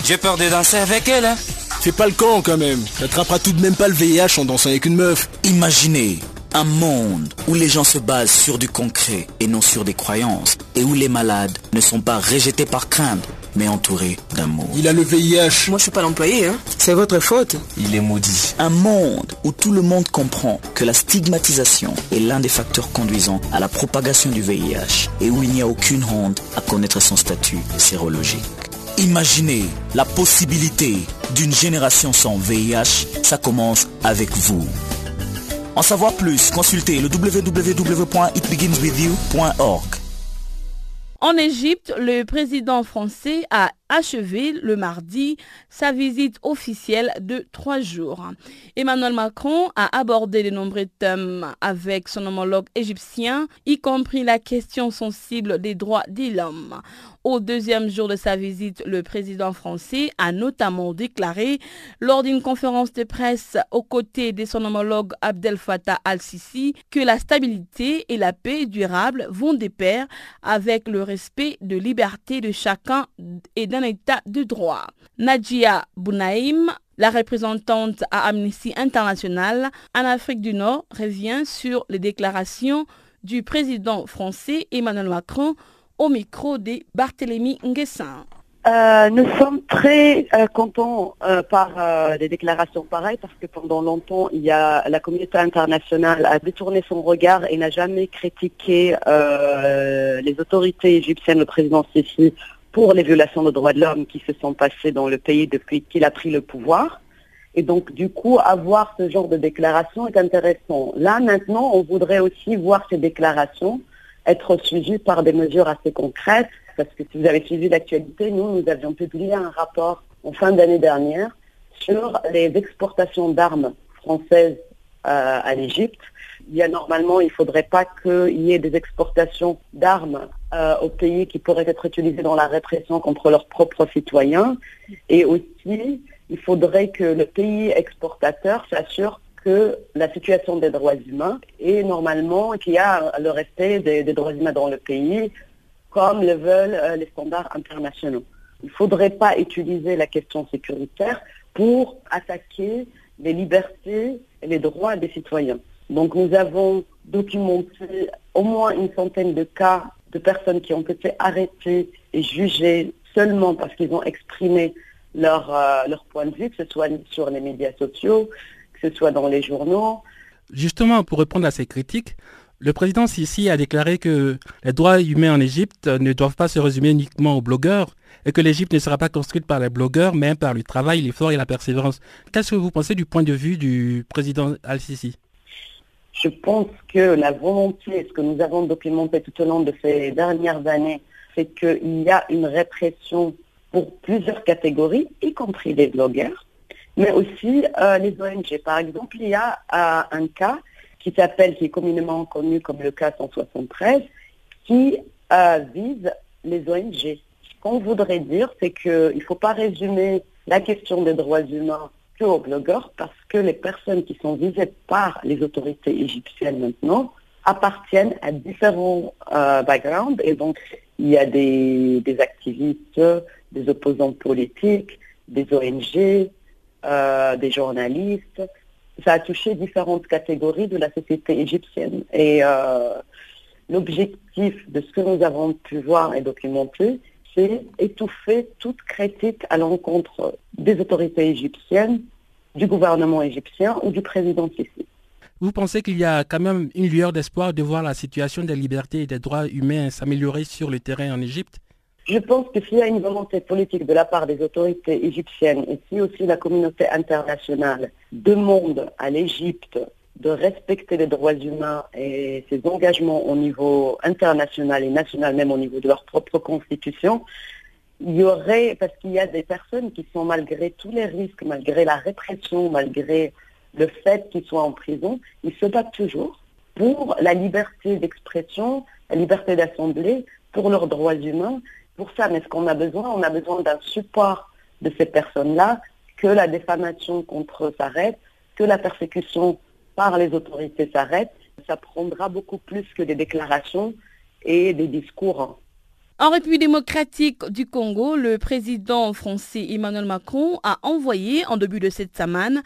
j'ai peur de danser avec elle. Hein? Fais pas le con quand même. T'attraperas tout de même pas le VIH en dansant avec une meuf. Imaginez un monde où les gens se basent sur du concret et non sur des croyances, et où les malades ne sont pas rejetés par crainte, mais entourés d'amour. Il a le VIH. Moi je suis pas l'employé, hein. C'est votre faute. Il est maudit. Un monde où tout le monde comprend que la stigmatisation est l'un des facteurs conduisant à la propagation du VIH, et où il n'y a aucune honte à connaître son statut sérologique. Imaginez la possibilité d'une génération sans VIH, ça commence avec vous. En savoir plus, consultez le www.itbeginswithyou.org. En Égypte, le président français a achevé le mardi sa visite officielle de trois jours. Emmanuel Macron a abordé de nombreux thèmes avec son homologue égyptien, y compris la question sensible des droits de l'homme. Au deuxième jour de sa visite, le président français a notamment déclaré lors d'une conférence de presse aux côtés de son homologue Abdel Fattah al-Sisi que la stabilité et la paix durable vont de pair avec le respect de liberté de chacun et d'un état de droit. Nadia Bounaïm, la représentante à Amnesty International en Afrique du Nord, revient sur les déclarations du président français Emmanuel Macron au micro de Barthélemy Nguessin. Euh, nous sommes très euh, contents euh, par des déclarations pareilles parce que pendant longtemps, il y a, la communauté internationale a détourné son regard et n'a jamais critiqué les autorités égyptiennes, le président Sisi, pour les violations de droits de l'homme qui se sont passées dans le pays depuis qu'il a pris le pouvoir. Et donc, du coup, avoir ce genre de déclaration est intéressant. Là, maintenant, on voudrait aussi voir ces déclarations être suivi par des mesures assez concrètes, parce que si vous avez suivi l'actualité, nous, nous avions publié un rapport en fin d'année dernière sur les exportations d'armes françaises euh, à l'Égypte. Il y a normalement, il ne faudrait pas qu'il y ait des exportations d'armes euh, aux pays qui pourraient être utilisées dans la répression contre leurs propres citoyens. Et aussi, il faudrait que le pays exportateur s'assure que la situation des droits humains est normalement qu'il y a le respect des, droits humains dans le pays, comme le veulent euh, les standards internationaux. Il ne faudrait pas utiliser la question sécuritaire pour attaquer les libertés et les droits des citoyens. Donc nous avons documenté au moins une centaine de cas de personnes qui ont été arrêtées et jugées seulement parce qu'ils ont exprimé leur, euh, leur point de vue, que ce soit sur les médias sociaux, que ce soit dans les journaux. Justement, pour répondre à ces critiques, le président Sisi a déclaré que les droits humains en Égypte ne doivent pas se résumer uniquement aux blogueurs et que l'Égypte ne sera pas construite par les blogueurs, mais par le travail, l'effort et la persévérance. Qu'est-ce que vous pensez du point de vue du président Al-Sisi? Je pense que la volonté, ce que nous avons documenté tout au long de ces dernières années, c'est qu'il y a une répression pour plusieurs catégories, y compris les blogueurs mais aussi euh, les ONG. Par exemple, il y a euh, un cas qui s'appelle, qui est communément connu comme le cas 173, qui euh, vise les ONG. Ce qu'on voudrait dire, c'est qu'il ne faut pas résumer la question des droits humains aux blogueurs, parce que les personnes qui sont visées par les autorités égyptiennes maintenant appartiennent à différents backgrounds, et donc il y a des, des activistes, des opposants politiques, des ONG, euh, des journalistes. Ça a touché différentes catégories de la société égyptienne. Et euh, l'objectif de ce que nous avons pu voir et documenter, étouffer toute critique à l'encontre des autorités égyptiennes, du gouvernement égyptien ou du président Sisi. Vous pensez qu'il y a quand même une lueur d'espoir de voir la situation des libertés et des droits humains s'améliorer sur le terrain en Égypte? Je pense que s'il y a une volonté politique de la part des autorités égyptiennes et si aussi la communauté internationale demande à l'Égypte de respecter les droits humains et ses engagements au niveau international et national, même au niveau de leur propre constitution, il y aurait, parce qu'il y a des personnes qui sont malgré tous les risques, malgré la répression, malgré le fait qu'ils soient en prison, ils se battent toujours pour la liberté d'expression, la liberté d'assemblée, pour leurs droits humains pour ça. Mais ce qu'on a besoin, on a besoin d'un support de ces personnes-là, que la diffamation contre eux s'arrête, que la persécution par les autorités s'arrête. Ça prendra beaucoup plus que des déclarations et des discours. En République démocratique du Congo, le président français Emmanuel Macron a envoyé en début de cette semaine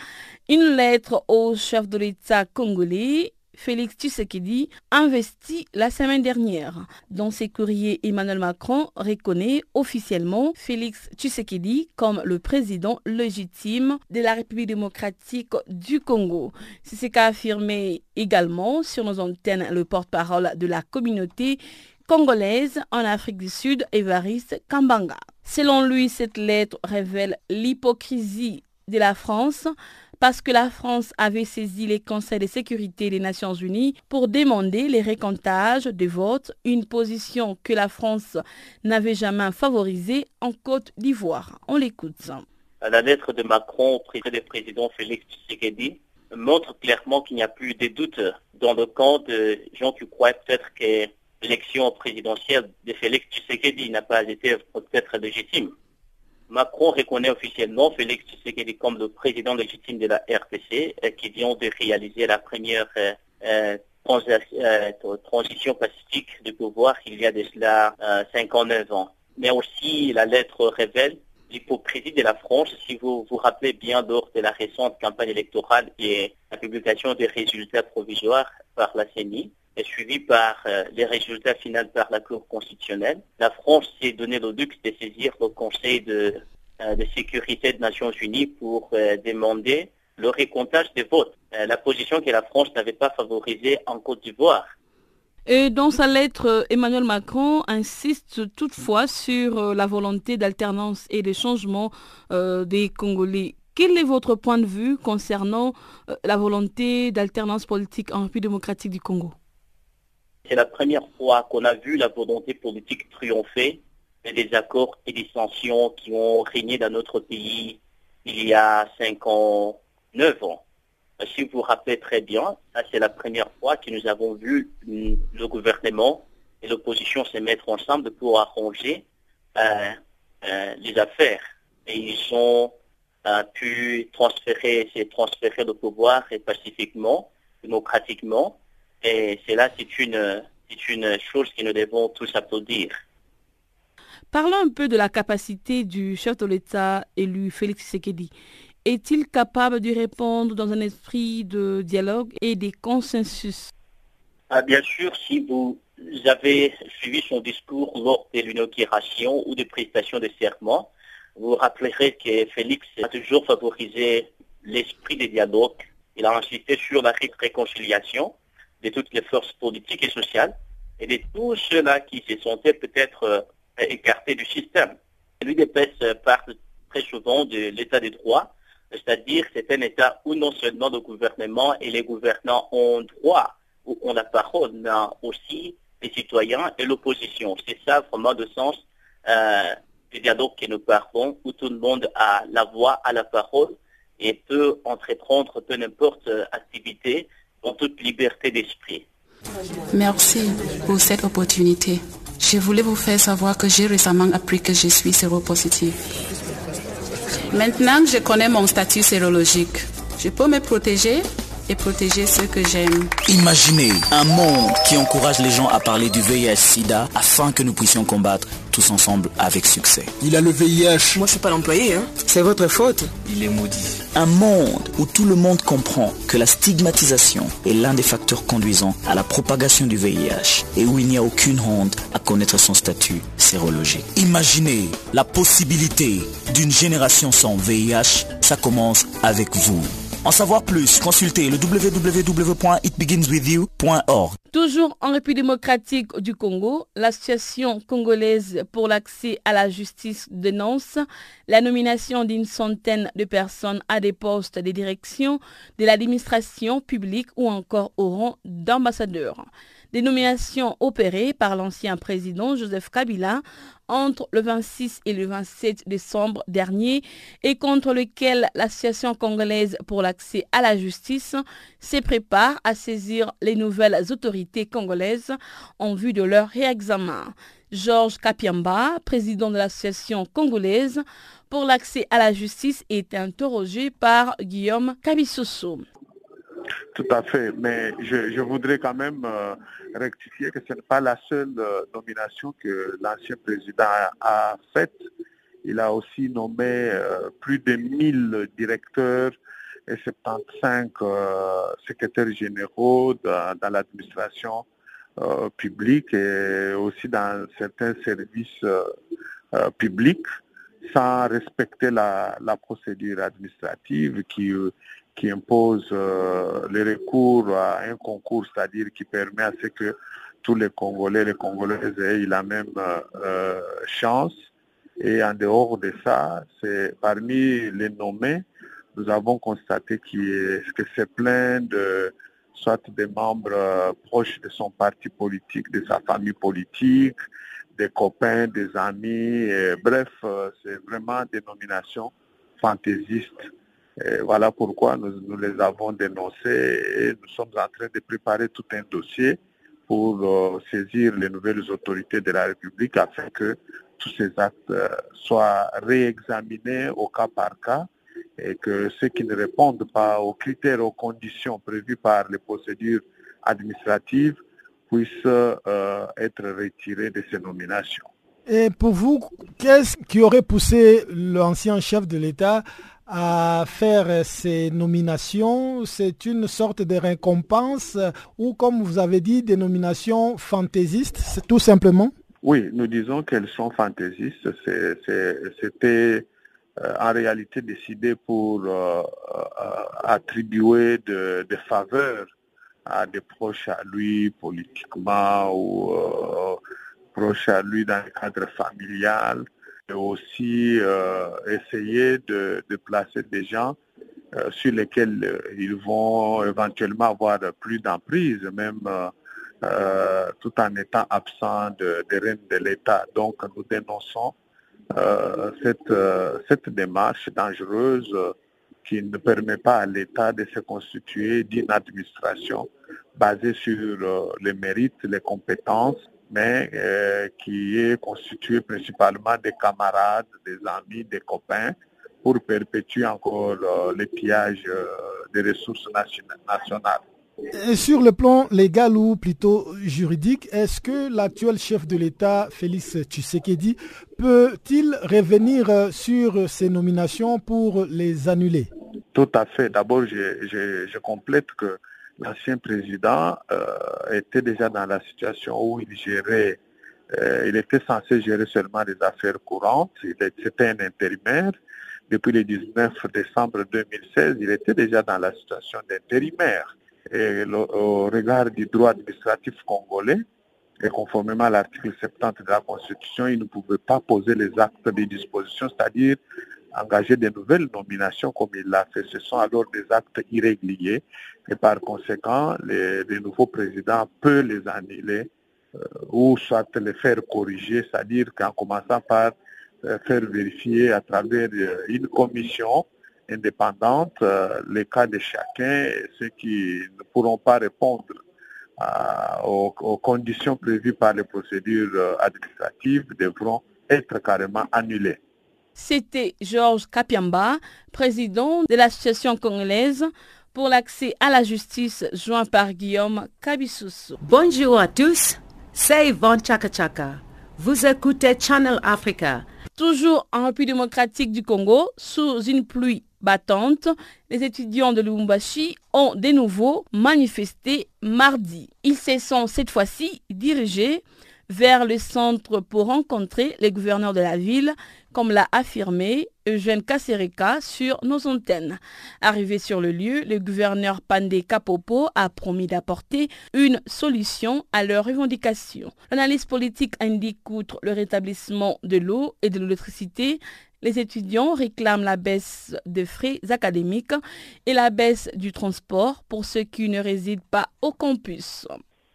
une lettre au chef de l'État congolais Félix Tshisekedi investi la semaine dernière. Dans ses courriers, Emmanuel Macron reconnaît officiellement Félix Tshisekedi comme le président légitime de la République démocratique du Congo. C'est ce qu'a affirmé également sur nos antennes le porte-parole de la communauté congolaise en Afrique du Sud, Évariste Kambanga. Selon lui, cette lettre révèle l'hypocrisie de la France parce que la France avait saisi les conseils de sécurité des Nations Unies pour demander les récomptages de votes, une position que la France n'avait jamais favorisée en Côte d'Ivoire. On l'écoute. La lettre de Macron auprès du président Félix Tshisekedi montre clairement qu'il n'y a plus de doute dans le camp de gens qui croient peut-être que l'élection présidentielle de Félix Tshisekedi n'a pas été peut-être légitime. Macron reconnaît officiellement Félix Tshisekedi comme le président légitime de la RPC euh, qui vient de réaliser la première euh, euh, transition pacifique du pouvoir il y a de cela 59 ans. Mais aussi la lettre révèle l'hypocrisie de la France, si vous vous rappelez bien lors de la récente campagne électorale et la publication des résultats provisoires par la CENI, suivi par les résultats finaux par la Cour constitutionnelle. La France s'est donné le luxe de saisir le Conseil de, sécurité des Nations Unies pour demander le récomptage des votes. la position que la France n'avait pas favorisée en Côte d'Ivoire. Et dans sa lettre, Emmanuel Macron insiste toutefois sur la volonté d'alternance et de changement des Congolais. Quel est votre point de vue concernant la volonté d'alternance politique en République démocratique du Congo? C'est la première fois qu'on a vu la volonté politique triompher des accords et des sanctions qui ont régné dans notre pays il y a 5 ans, 9 ans. Si vous vous rappelez très bien, c'est la première fois que nous avons vu le gouvernement et l'opposition se mettre ensemble pour arranger euh, euh, les affaires. Et ils ont euh, pu transférer, transférer le pouvoir pacifiquement, démocratiquement, et cela, c'est une, une chose que nous devons tous applaudir. Parlons un peu de la capacité du chef de l'État élu Félix Tshisekedi. Est-il capable de répondre dans un esprit de dialogue et de consensus? Ah, Bien sûr, si vous avez suivi son discours lors de l'inauguration ou des prestations de serment, vous rappellerez que Félix a toujours favorisé l'esprit de dialogue. Il a insisté sur la réconciliation de toutes les forces politiques et sociales et de tous ceux-là qui se sentaient peut-être euh, écartés du système. L'UDPS parle très souvent de l'état des droits, c'est-à-dire c'est un état où non seulement le gouvernement et les gouvernants ont droit ou ont la parole, mais aussi les citoyens et l'opposition. C'est ça vraiment le sens euh, du dialogue que nous parlons, où tout le monde a la voix, a la parole et peut entreprendre peu n'importe euh, activité en toute liberté d'esprit. Merci pour cette opportunité. Je voulais vous faire savoir que j'ai récemment appris que je suis séropositif. Maintenant que je connais mon statut sérologique, je peux me protéger et protéger ceux que j'aime. Imaginez un monde qui encourage les gens à parler du VIH-Sida afin que nous puissions combattre tous ensemble avec succès. Il a le VIH. Moi, je suis pas l'employé, hein. C'est votre faute. Il est maudit. Un monde où tout le monde comprend que la stigmatisation est l'un des facteurs conduisant à la propagation du VIH et où il n'y a aucune honte à connaître son statut sérologique. Imaginez la possibilité d'une génération sans VIH. Ça commence avec vous. En savoir plus, consultez le www.itbeginswithyou.org. Toujours en République démocratique du Congo, l'association congolaise pour l'accès à la justice dénonce la nomination d'une centaine de personnes à des postes de direction de l'administration publique ou encore au rang d'ambassadeur. Des nominations opérées par l'ancien président Joseph Kabila entre le 26 et le 27 décembre dernier et contre lequel l'Association congolaise pour l'accès à la justice se prépare à saisir les nouvelles autorités congolaises en vue de leur réexamen. Georges Kapiamba, président de l'Association congolaise pour l'accès à la justice, est interrogé par Guillaume Kabissoso. Tout à fait, mais je, voudrais quand même euh, rectifier que ce n'est pas la seule euh, nomination que l'ancien président a, faite. Il a aussi nommé euh, plus de 1000 directeurs et 75 secrétaires généraux dans, l'administration publique et aussi dans certains services publics sans respecter la, la procédure administrative qui qui impose euh, le recours à un concours, c'est-à-dire qui permet à ce que tous les Congolais, les Congolaises aient la même euh, euh, chance. Et en dehors de ça, c'est parmi les nommés, nous avons constaté que c'est plein de soit des membres proches de son parti politique, de sa famille politique, des copains, des amis, bref, c'est vraiment des nominations fantaisistes voilà pourquoi nous, les avons dénoncés et nous sommes en train de préparer tout un dossier pour euh, saisir les nouvelles autorités de la République afin que tous ces actes euh, soient réexaminés au cas par cas et que ceux qui ne répondent pas aux critères, aux conditions prévues par les procédures administratives puissent euh, être retirés de ces nominations. Et pour vous, qu'est-ce qui aurait poussé l'ancien chef de l'État à faire ces nominations, c'est une sorte de récompense ou, comme vous avez dit, des nominations fantaisistes, tout simplement? Oui, nous disons qu'elles sont fantaisistes. C'était euh, en réalité décidé pour euh, euh, attribuer des faveurs à des proches à lui politiquement ou proches à lui dans le cadre familial aussi euh, essayer de, placer des gens euh, sur lesquels euh, ils vont éventuellement avoir plus d'emprise, même tout en étant absents de, des rênes de l'État. Donc nous dénonçons cette, cette démarche dangereuse qui ne permet pas à l'État de se constituer d'une administration basée sur les mérites, les compétences mais euh, qui est constitué principalement des camarades, des amis, des copains, pour perpétuer encore euh, le pillage euh, des ressources nationales. Et sur le plan légal ou plutôt juridique, est-ce que l'actuel chef de l'État, Félix Tshisekedi, peut-il revenir sur ces nominations pour les annuler? Tout à fait. D'abord, je complète que l'ancien président euh, était déjà dans la situation où il gérait, euh, il était censé gérer seulement des affaires courantes, c'était un intérimaire. Depuis le 19 décembre 2016, il était déjà dans la situation d'intérimaire. Et au regard du droit administratif congolais, et conformément à l'article 70 de la Constitution, il ne pouvait pas poser les actes de disposition, c'est-à-dire engager de nouvelles nominations comme il l'a fait. Ce sont alors des actes irréguliers et par conséquent, les, nouveaux présidents les annuler euh, ou soit les faire corriger, c'est-à-dire qu'en commençant par euh, faire vérifier à travers euh, une commission indépendante les cas de chacun ceux qui ne pourront pas répondre aux, conditions prévues par les procédures administratives devront être carrément annulés. C'était Georges Kapiamba, président de l'Association congolaise pour l'accès à la justice, joint par Guillaume Kabisusu. Bonjour à tous, c'est Yvonne Chaka Chaka. Vous écoutez Channel Africa. Toujours en République démocratique du Congo, sous une pluie battante, les étudiants de Lubumbashi ont de nouveau manifesté mardi. Ils se sont cette fois-ci dirigés vers le centre pour rencontrer les gouverneurs de la ville, comme l'a affirmé Eugène Kassereka sur nos antennes. Arrivé sur le lieu, le gouverneur Pandé Kapopo a promis d'apporter une solution à leurs revendications. L'analyse politique indique qu'outre le rétablissement de l'eau et de l'électricité, les étudiants réclament la baisse des frais académiques et la baisse du transport pour ceux qui ne résident pas au campus.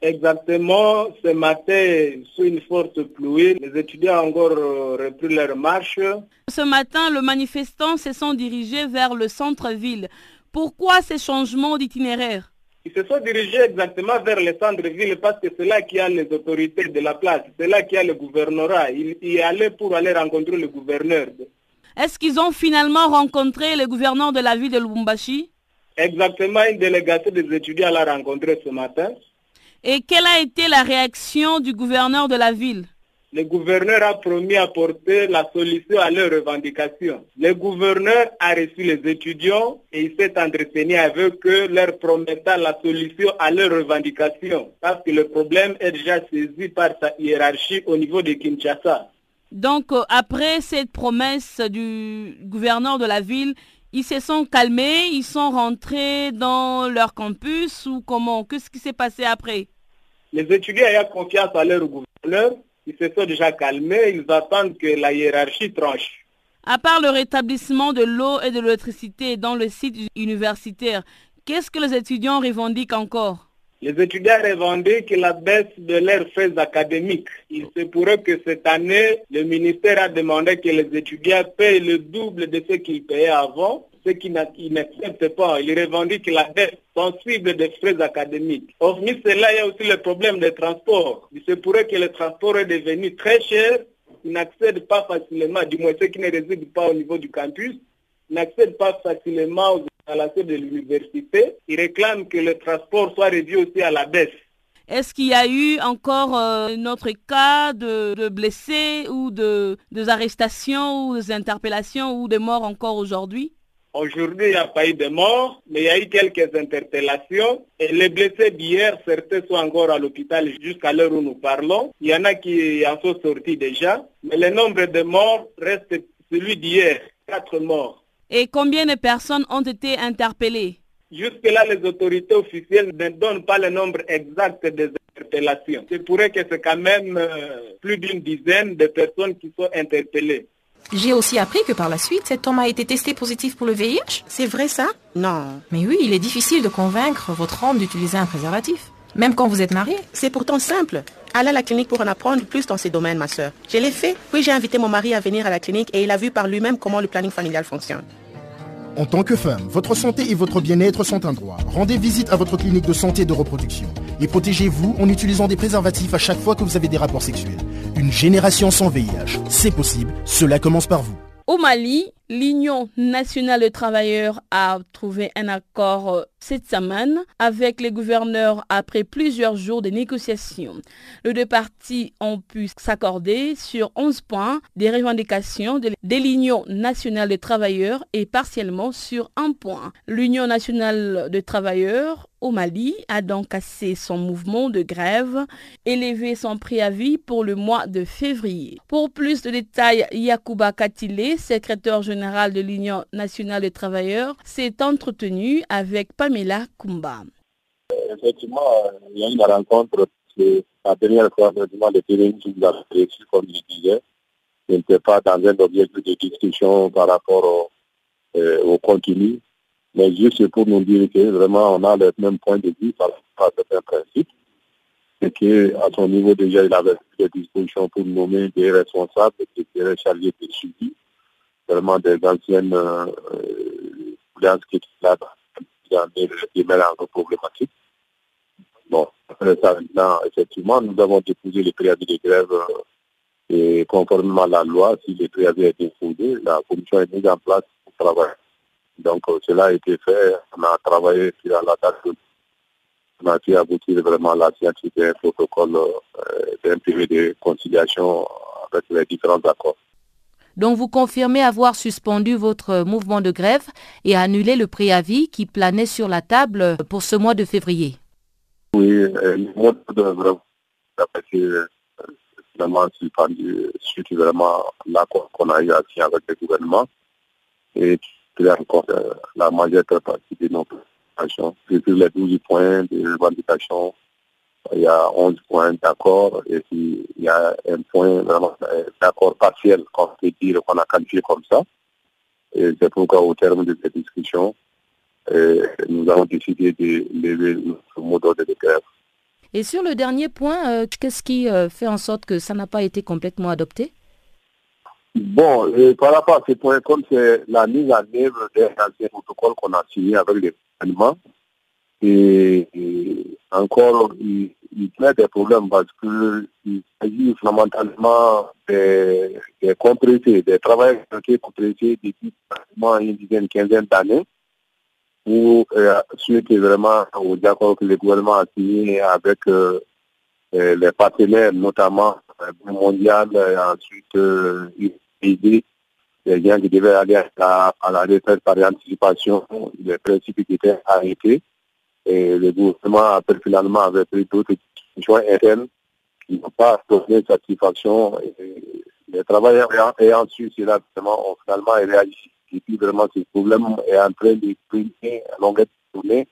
Exactement, ce matin, sous une forte pluie, les étudiants ont encore euh, repris leur marche. Ce matin, les manifestants se sont dirigés vers le centre-ville. Pourquoi ces changements d'itinéraire? Ils se sont dirigés exactement vers le centre-ville parce que c'est là qu'il y a les autorités de la place, c'est là qu'il y a le gouvernorat. Ils y allaient pour aller rencontrer le gouverneur. Est-ce qu'ils ont finalement rencontré le gouverneur de la ville de Lubumbashi? Exactement, une délégation des étudiants l'a rencontré ce matin. Et quelle a été la réaction du gouverneur de la ville Le gouverneur a promis apporter la solution à leurs revendications. Le gouverneur a reçu les étudiants et il s'est entretenu avec eux, leur promettant la solution à leurs revendications. Parce que le problème est déjà saisi par sa hiérarchie au niveau de Kinshasa. Donc, euh, après cette promesse du gouverneur de la ville, ils se sont calmés, ils sont rentrés dans leur campus ou comment? Qu'est-ce qui s'est passé après? Les étudiants ayant confiance à leur gouverneur, ils se sont déjà calmés, ils attendent que la hiérarchie tranche. À part le rétablissement de l'eau et de l'électricité dans le site universitaire, qu'est-ce que les étudiants revendiquent encore? Les étudiants revendiquent la baisse de leurs frais académiques. Il se pourrait que cette année, le ministère a demandé que les étudiants payent le double de ce qu'ils payaient avant, ce qu'ils n'acceptent pas. Ils revendiquent la baisse sensible des frais académiques. Hormis cela, il y a aussi le problème des transports. Il se pourrait que le transport est devenu très cher. Ils n'accèdent pas facilement, du moins ceux qui ne résident pas au niveau du campus, n'accèdent pas facilement aux installations de l'université. Ils réclament que le transport soit réduit aussi à la baisse. Est-ce qu'il y a eu encore euh, notre cas de, blessés ou de, arrestations ou des interpellations ou des morts encore aujourd'hui? Aujourd'hui, il n'y a pas eu de morts, mais il y a eu quelques interpellations. Et les blessés d'hier, certains sont encore à l'hôpital jusqu'à l'heure où nous parlons. Il y en a qui en sont sortis déjà. Mais le nombre de morts reste celui d'hier, quatre morts. Et combien de personnes ont été interpellées? Jusque-là, les autorités officielles ne donnent pas le nombre exact des interpellations. C'est pourrait que c'est quand même euh, plus d'une dizaine de personnes qui sont interpellées. J'ai aussi appris que par la suite, cet homme a été testé positif pour le VIH. C'est vrai ça? Non. Mais oui, il est difficile de convaincre votre homme d'utiliser un préservatif. Même quand vous êtes marié. C'est pourtant simple. Allez à la clinique pour en apprendre plus dans ces domaines, ma soeur. Je l'ai fait. Puis j'ai invité mon mari à venir à la clinique et il a vu par lui-même comment le planning familial fonctionne. En tant que femme, votre santé et votre bien-être sont un droit. Rendez visite à votre clinique de santé et de reproduction. Et protégez-vous en utilisant des préservatifs à chaque fois que vous avez des rapports sexuels. Une génération sans VIH, c'est possible. Cela commence par vous. Au Mali, l'Union nationale des travailleurs a trouvé un accord euh, cette semaine avec les gouverneurs après plusieurs jours de négociations. Les deux parties ont pu s'accorder sur 11 points des revendications de l'Union nationale des travailleurs et partiellement sur un point. L'Union nationale des travailleurs au Mali a donc cassé son mouvement de grève et levé son préavis pour le mois de février. Pour plus de détails, Yakuba Katile, secrétaire général de l'Union nationale des travailleurs, s'est entretenu avec Pamela Kumba. Effectivement, il y a une rencontre, la dernière fois, effectivement, le terrain qui vous a reçu, comme je disais. N'était pas dans un objectif de discussion par rapport au, euh, au contenu, mais juste pour nous dire que vraiment on a le même point de vue par certains principes et qu'à son niveau déjà il avait des dispositions pour nommer des responsables qui seraient chargés de suivi, vraiment des anciennes euh, qui étaient là dans des mélanges problématiques. Bon, après ça, maintenant, effectivement, nous avons déposé les préavis de grève euh, et conformément à la loi, si les préavis été déposé, la commission est mise en place pour travailler. Donc euh, cela a été fait, on a travaillé sur la date, on a pu aboutir vraiment à la signature d'un protocole euh, d'un de conciliation avec les différents accords. Donc vous confirmez avoir suspendu votre mouvement de grève et annulé le préavis qui planait sur la table pour ce mois de février. Oui, euh, le mois de grève a été vraiment suspendu suite vraiment l'accord qu'on a eu à avec le gouvernement et qui encore la majeure partie de nos préoccupations. Sur les 12 points de revendication, il y a 11 points d'accord et puis il y a un point vraiment d'accord partiel qu'on peut dire qu'on a qualifié comme ça. Et c'est pourquoi au terme de cette discussion, nous avons décidé de lever notre mot d'ordre de grève. Et sur le dernier point, euh, qu'est-ce qui euh, fait en sorte que ça n'a pas été complètement adopté? Bon, par rapport à ce point, comme c'est la mise en œuvre d'un ancien protocole qu'on a signé avec les gouvernements, et, encore, il, il y a des problèmes parce qu'il s'agit fondamentalement des, des des travailleurs compressés depuis pratiquement une dizaine, quinzaine d'années pour euh, vraiment au accords que le gouvernement a signé avec euh, euh, les partenaires, notamment le mondial, et ensuite euh, les gens qui devaient aller à, la retraite par anticipation, les principes qui étaient arrêtés. Et le gouvernement, après, finalement, avait pris d'autres décisions internes qui n'ont pas donné satisfaction. Et les travailleurs ayant su cela, vraiment, ont finalement réagi et puis vraiment ce problème est en train de primer à longueur de.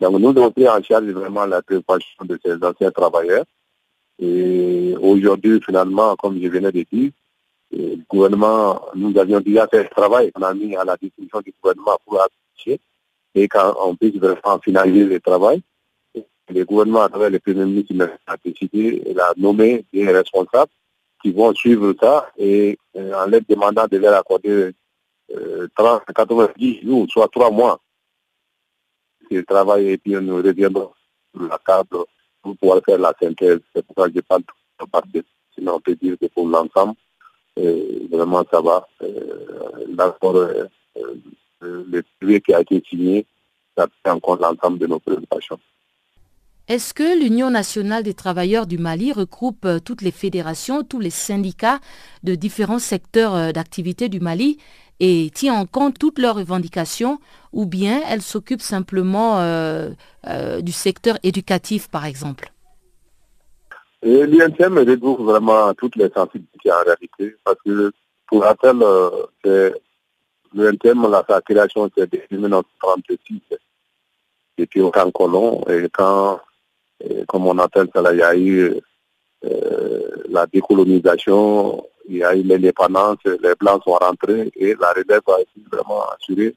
Donc nous avons pris en charge vraiment la préoccupation de ces anciens travailleurs. Et aujourd'hui, finalement, comme je venais de dire, le gouvernement, nous avions déjà fait ce travail, on a mis à la disposition du gouvernement pour afficher et quand on puisse vraiment finaliser le travail. Le gouvernement, à travers le Premier ministre, a décidé, il a nommé des responsables qui vont suivre ça et euh, en leur demandant de leur accorder 30, 90 jours, soit trois mois. Le travail et puis nous reviendrons sur la table pour pouvoir faire la synthèse. C'est pour ça que je parle tout partie. Sinon, on peut dire que pour l'ensemble, euh, vraiment ça va. Euh, euh, le privé qui a été signé, ça prend en compte l'ensemble de nos préoccupations. Est-ce que l'Union nationale des travailleurs du Mali regroupe toutes les fédérations, tous les syndicats de différents secteurs d'activité du Mali et tient en compte toutes leurs revendications ou bien elle s'occupe simplement euh, euh, du secteur éducatif, par exemple? L'INTM regroupe vraiment toutes les sensibilités en réalité parce que pour rappel, euh, l'INTM, sa création, c'est en 1936 depuis au camp colon et quand, comme on appelle ça, il y a eu la décolonisation il y a eu l'indépendance, les Blancs sont rentrés et la relève a été vraiment assurée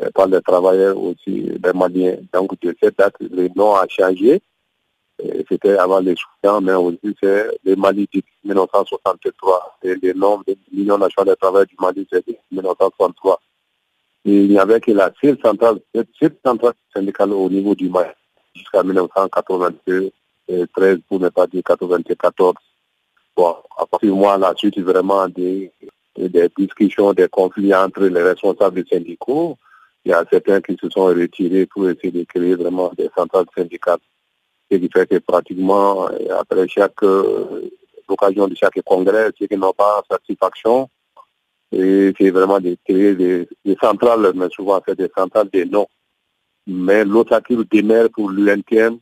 euh, par les travailleurs aussi, les. Donc de cette date, le nom a changé. C'était avant les soutiens, mais aussi c'est le Mali de 1963. Et le nom de l'Union nationale des travailleurs du Mali, c'est 1963. Et il n'y avait que la seule centrale, seule centrale syndicale au niveau du Mali jusqu'à 1993, 13 pour ne pas dire 94 à partir de moi, la suite, vraiment des, des discussions, des conflits entre les responsables syndicaux. Il y a certains qui se sont retirés pour essayer de créer vraiment des centrales syndicales. Ce qui fait que pratiquement, après chaque l'occasion de chaque congrès, ceux qui n'ont pas satisfaction, et c'est vraiment de créer des, centrales, mais souvent c'est des centrales des noms. Mais l'autre demeure pour l'UNTM,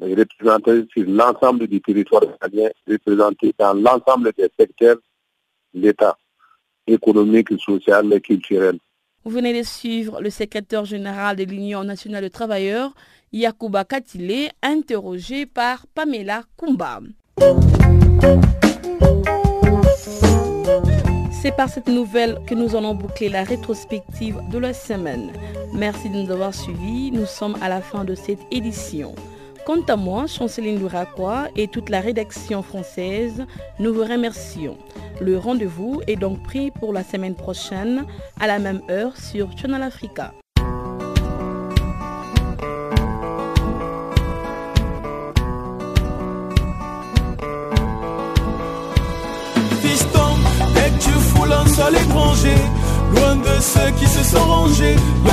représenter sur l'ensemble du territoire italien, représenter dans l'ensemble des secteurs l'État économique, social et culturel. Vous venez de suivre le secrétaire général de l'Union nationale de travailleurs, Yakuba Katile, interrogé par Pamela Kumba. C'est par cette nouvelle que nous allons boucler la rétrospective de la semaine. Merci de nous avoir suivis. Nous sommes à la fin de cette édition. Quant à moi, Chanceline Louraquois et toute la rédaction française, nous vous remercions. Le rendez-vous est donc pris pour la semaine prochaine à la même heure sur Channel Africa. Loin de ceux qui se sont rangés pour